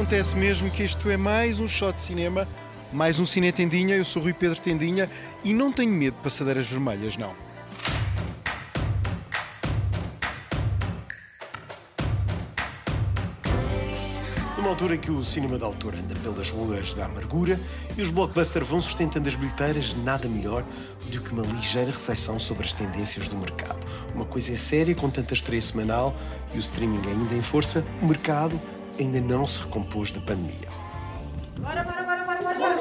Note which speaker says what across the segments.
Speaker 1: acontece mesmo que isto é mais um shot de cinema, mais um Cine Tendinha. Eu sou Rui Pedro Tendinha e não tenho medo de passadeiras vermelhas, não.
Speaker 2: Numa altura que o cinema de autor anda pelas ruas da amargura e os blockbusters vão sustentando as bilheteiras, nada melhor do que uma ligeira reflexão sobre as tendências do mercado. Uma coisa é séria, com tanta estreia semanal e o streaming ainda em força, o mercado ainda não se recompôs da pandemia.
Speaker 3: Bora, bora, bora, bora, bora, bora.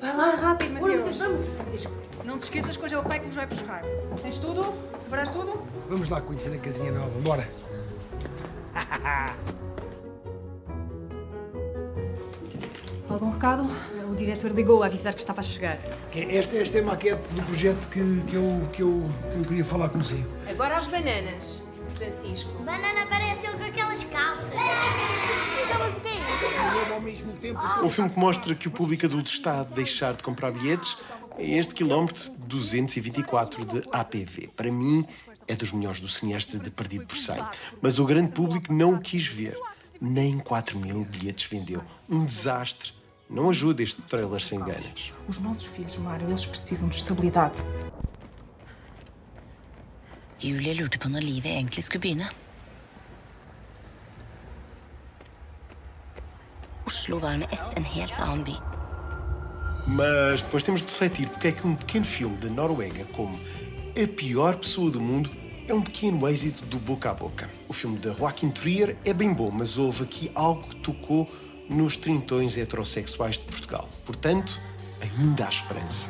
Speaker 3: Vai lá rápido, Mateus. Francisco, não te esqueças que hoje é o pai que nos vai buscar. Tens tudo? Farás tudo?
Speaker 4: Vamos lá conhecer a casinha nova, bora.
Speaker 3: Algum recado?
Speaker 5: O diretor ligou a avisar que estava a chegar.
Speaker 4: Esta, esta é a maquete do projeto que, que, eu, que, eu, que eu queria falar consigo.
Speaker 6: Agora as bananas, Francisco.
Speaker 7: Banana parece ele com aquelas calças.
Speaker 6: Estavas o quê?
Speaker 4: Ao mesmo tempo.
Speaker 2: Um filme que mostra que o público adulto está a deixar de comprar bilhetes é este quilómetro 224 de APV. Para mim, é dos melhores do cineasta de Perdido por 100. Mas o grande público não o quis ver. Nem 4 mil bilhetes vendeu. Um desastre. Não ajuda este trailer sem ganas.
Speaker 3: Os nossos filhos, Mário, eles precisam de estabilidade.
Speaker 8: Julie lurte på når livet egentlig skulle begynne. Oslo var med ett en helt annen by.
Speaker 2: Mas depois temos de refletir porque é que um pequeno filme da Noruega, como A Pior Pessoa do Mundo, é um pequeno êxito do boca a boca. O filme de Joaquim Trier é bem bom, mas houve aqui algo que tocou nos trintões heterossexuais de Portugal. Portanto, ainda há esperança.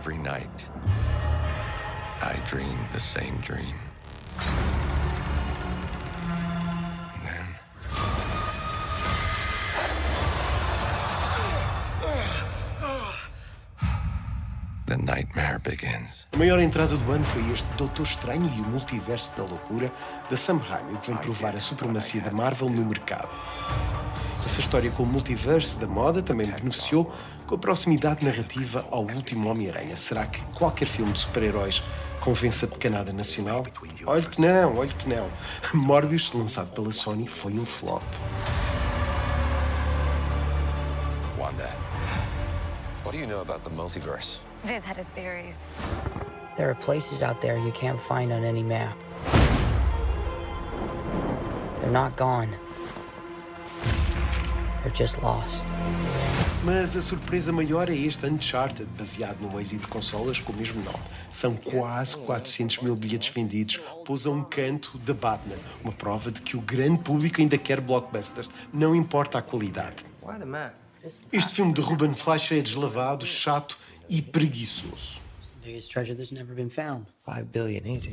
Speaker 9: Every night, I dream the same dream. And then. The nightmare begins.
Speaker 2: A maior entrada do ano foi este Doutor Estranho e o Multiverso da Loucura da Sam Raimi, o que vem provar a supremacia da Marvel no mercado. Essa história com o multiverso da moda também beneficiou com a proximidade narrativa ao último Homem-Aranha. Será que qualquer filme de super-heróis convence a pecanada nacional? Olhe que não, olhe que não. Morbius, lançado pela Sony, foi um flop.
Speaker 9: Wanda, what do you know about the multiverse?
Speaker 7: Viz had his theories.
Speaker 10: There are places out there you can't find on any map. They're not gone. They're just lost.
Speaker 2: Mas a surpresa maior é este Uncharted, baseado num êxito de consolas com o mesmo nome. São quase 400 mil bilhetes vendidos, pôs a um canto da Batman, uma prova de que o grande público ainda quer blockbusters, não importa a qualidade. Este filme de Ruben Fleischer é deslavado, chato e preguiçoso.
Speaker 10: Biggest treasure that's never been found. Five billion, easy.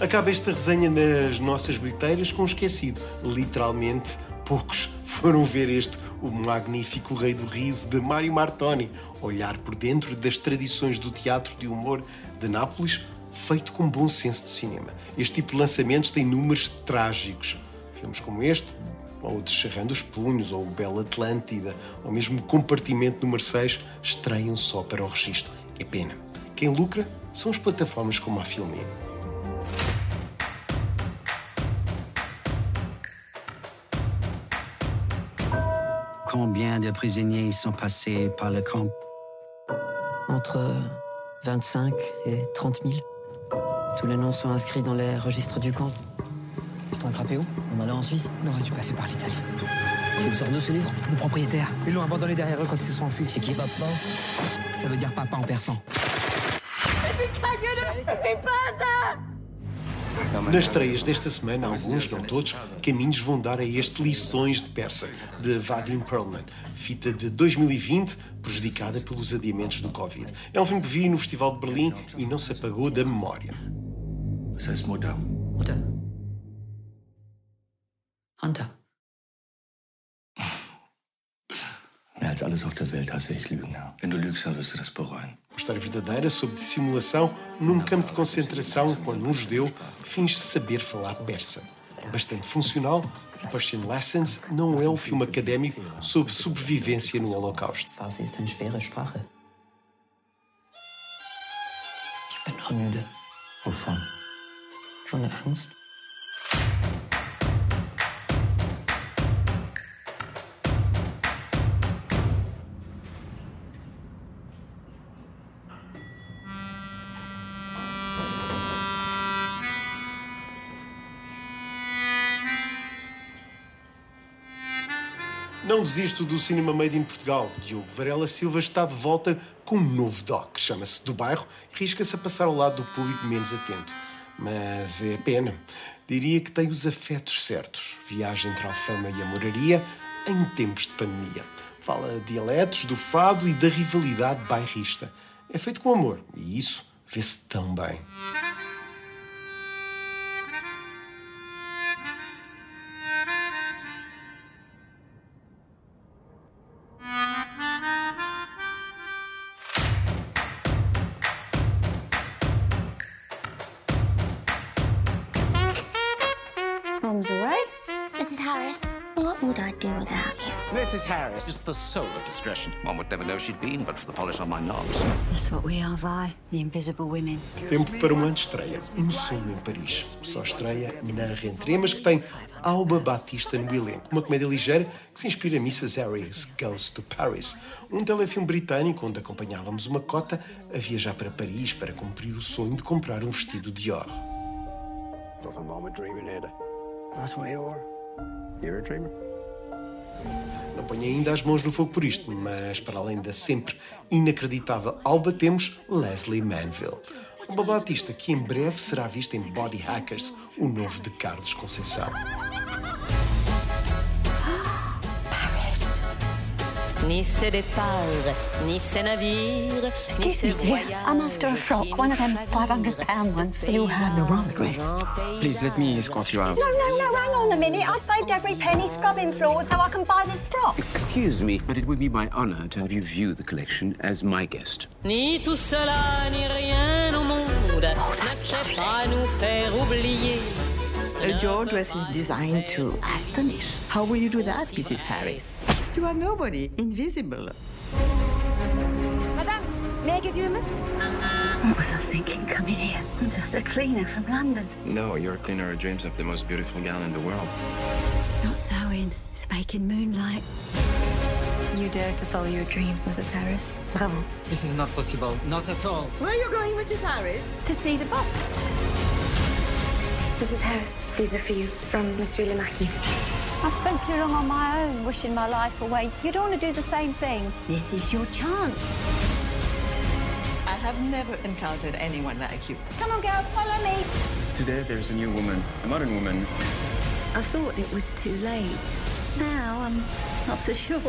Speaker 2: Acaba esta resenha nas nossas bilheteiras com um esquecido. Literalmente, poucos foram ver este, o magnífico Rei do Riso de Mário Martoni, olhar por dentro das tradições do teatro de humor de Nápoles, feito com bom senso de cinema. Este tipo de lançamentos tem números trágicos. Filmes como este, ou Descerrando os Punhos, ou o Bela Atlântida, ou mesmo Compartimento número 6, estreiam só para o registro. É pena. Quem lucra são as plataformas como a Filmin.
Speaker 11: Combien de prisonniers sont passés par le camp?
Speaker 10: Entre 25 et 30 000. Tous les noms sont inscrits dans les registres du camp.
Speaker 4: Ils t'ont attrapé où?
Speaker 10: On allait en Suisse?
Speaker 4: On aurait dû passer par l'Italie.
Speaker 10: Tu le sors d'où ce livre?
Speaker 4: Le propriétaire, ils l'ont abandonné derrière eux quand ils se sont enfuis.
Speaker 10: C'est qui? Papa
Speaker 4: Ça veut dire papa en persan.
Speaker 2: Nas estreias desta semana, alguns, não todos, caminhos vão dar a este Lições de Persa, de Vadim Perlman, fita de 2020, prejudicada pelos adiamentos do Covid. É um filme que vi no Festival de Berlim e não se apagou da memória.
Speaker 9: Mutter.
Speaker 10: Hunter.
Speaker 9: Alles auf der Welt hasse ich Lügen. Wenn du lügst, dann wirst du das bereuen.
Speaker 2: Uma história verdadeira sobre dissimulação num campo de concentração quando um judeu finge saber falar persa. Bastante funcional, Persian Lessons não é um filme académico sobre sobrevivência no Holocausto.
Speaker 10: Farsi ist eine schwere Sprache. Ich bin auch müde.
Speaker 9: Wovon?
Speaker 10: Von der Angst?
Speaker 2: Não desisto do cinema made in Portugal. Diogo Varela Silva está de volta com um novo doc. Chama-se Do Bairro e risca-se a passar ao lado do público menos atento. Mas é pena. Diria que tem os afetos certos. Viagem entre Alfama e a Moraria em tempos de pandemia. Fala dialetos do fado e da rivalidade bairrista. É feito com amor e isso vê-se tão bem.
Speaker 7: Would I do without you?
Speaker 12: Mrs. Harris is the soul of discretion. One would never know she'd been but for the polish on my knobs.
Speaker 13: That's what we are, Vi. The invisible women.
Speaker 2: Tempo para uma estreia. Um sonho em Paris. Só estreia na Rentrée, mas que tem Alba Batista no elenco. Uma comédia ligeira que se inspira em Mrs. Harris Goes to Paris. Um telefilme britânico onde acompanhávamos uma cota a viajar para Paris para cumprir o sonho de comprar um vestido Dior.
Speaker 14: Nothing wrong with dreaming, Ada. That's what you are. You're a dreamer.
Speaker 2: Não ponho ainda as mãos no fogo por isto, mas para além da sempre inacreditável Alba, temos Leslie Manville. Uma Batista que em breve será vista em Body Hackers, o novo de Carlos Conceição.
Speaker 15: Ni ses départs, ni ses navires, ni
Speaker 13: Excuse me, dear. I'm after a frock, one of them 500 pound ones. You have the wrong address.
Speaker 9: Please let me escort you out.
Speaker 13: No, no, no, hang on a minute. I've saved every penny scrubbing floors so I can buy this frock.
Speaker 9: Excuse me, but it would be my honor to have you view the collection as my guest.
Speaker 15: Ni tout cela, ni rien au monde ne sait pas nous faire oublier.
Speaker 16: A jaw dress is designed to astonish. How will you do that, Mrs. Harris? You are nobody, invisible.
Speaker 13: Madame, may I give you a lift? What was I thinking coming here? I'm just a cleaner from London.
Speaker 9: No, your cleaner who dreams of the most beautiful gown in the world.
Speaker 13: It's not sewing, it's making moonlight. You dare to follow your dreams, Mrs. Harris. Bravo.
Speaker 17: This is not possible. Not at all.
Speaker 16: Where are you going, Mrs. Harris?
Speaker 13: To see the boss.
Speaker 7: Mrs. Harris, these are for you from Monsieur le Marquis.
Speaker 13: I've spent too long on my own, wishing my life away. You don't want to do the same thing. This is your chance.
Speaker 16: I have never encountered anyone like you.
Speaker 13: Come on, girls, follow me.
Speaker 9: Today there's a new woman, a modern woman.
Speaker 13: I thought it was too late. Now I'm not so sure.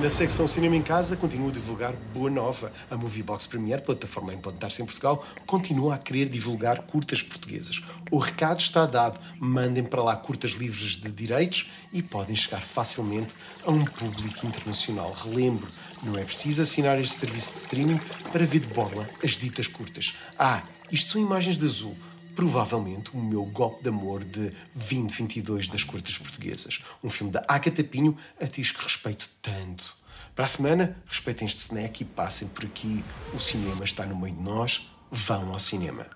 Speaker 2: Na secção Cinema em Casa, continuo a divulgar Boa Nova. A Moviebox Premiere, plataforma a implantar-se em Portugal, continua a querer divulgar curtas portuguesas. O recado está dado. Mandem para lá curtas livres de direitos e podem chegar facilmente a um público internacional. Relembro, não é preciso assinar este serviço de streaming para ver de borla as ditas curtas. Ah, isto são imagens de azul provavelmente o meu golpe de amor de 2022 das curtas portuguesas. Um filme da Agatha Pinho, a tis que respeito tanto. Para a semana, respeitem este snack e passem por aqui. O cinema está no meio de nós. Vão ao cinema.